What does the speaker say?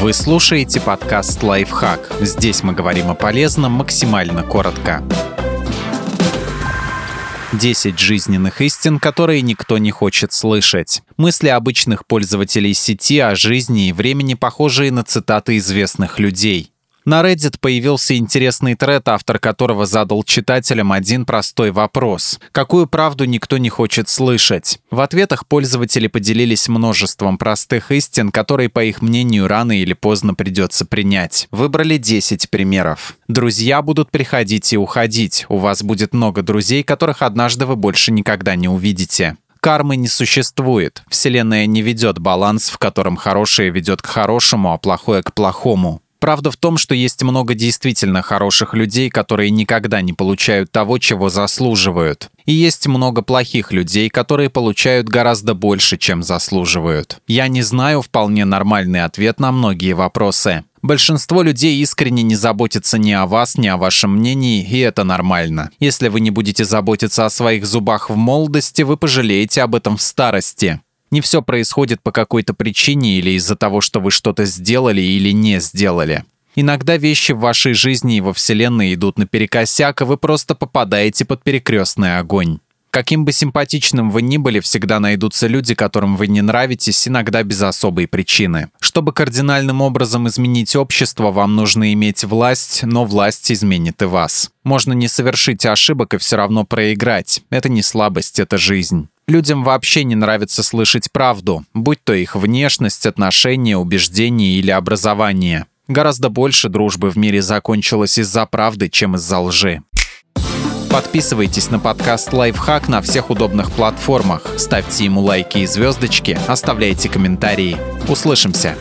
Вы слушаете подкаст «Лайфхак». Здесь мы говорим о полезном максимально коротко. 10 жизненных истин, которые никто не хочет слышать. Мысли обычных пользователей сети о жизни и времени похожие на цитаты известных людей. На Reddit появился интересный тред, автор которого задал читателям один простой вопрос. Какую правду никто не хочет слышать? В ответах пользователи поделились множеством простых истин, которые, по их мнению, рано или поздно придется принять. Выбрали 10 примеров. Друзья будут приходить и уходить. У вас будет много друзей, которых однажды вы больше никогда не увидите. Кармы не существует. Вселенная не ведет баланс, в котором хорошее ведет к хорошему, а плохое к плохому. Правда в том, что есть много действительно хороших людей, которые никогда не получают того, чего заслуживают. И есть много плохих людей, которые получают гораздо больше, чем заслуживают. Я не знаю вполне нормальный ответ на многие вопросы. Большинство людей искренне не заботятся ни о вас, ни о вашем мнении, и это нормально. Если вы не будете заботиться о своих зубах в молодости, вы пожалеете об этом в старости. Не все происходит по какой-то причине или из-за того, что вы что-то сделали или не сделали. Иногда вещи в вашей жизни и во Вселенной идут наперекосяк, и вы просто попадаете под перекрестный огонь. Каким бы симпатичным вы ни были, всегда найдутся люди, которым вы не нравитесь, иногда без особой причины. Чтобы кардинальным образом изменить общество, вам нужно иметь власть, но власть изменит и вас. Можно не совершить ошибок и все равно проиграть. Это не слабость, это жизнь. Людям вообще не нравится слышать правду, будь то их внешность, отношения, убеждения или образование. Гораздо больше дружбы в мире закончилось из-за правды, чем из-за лжи. Подписывайтесь на подкаст «Лайфхак» на всех удобных платформах, ставьте ему лайки и звездочки, оставляйте комментарии. Услышимся!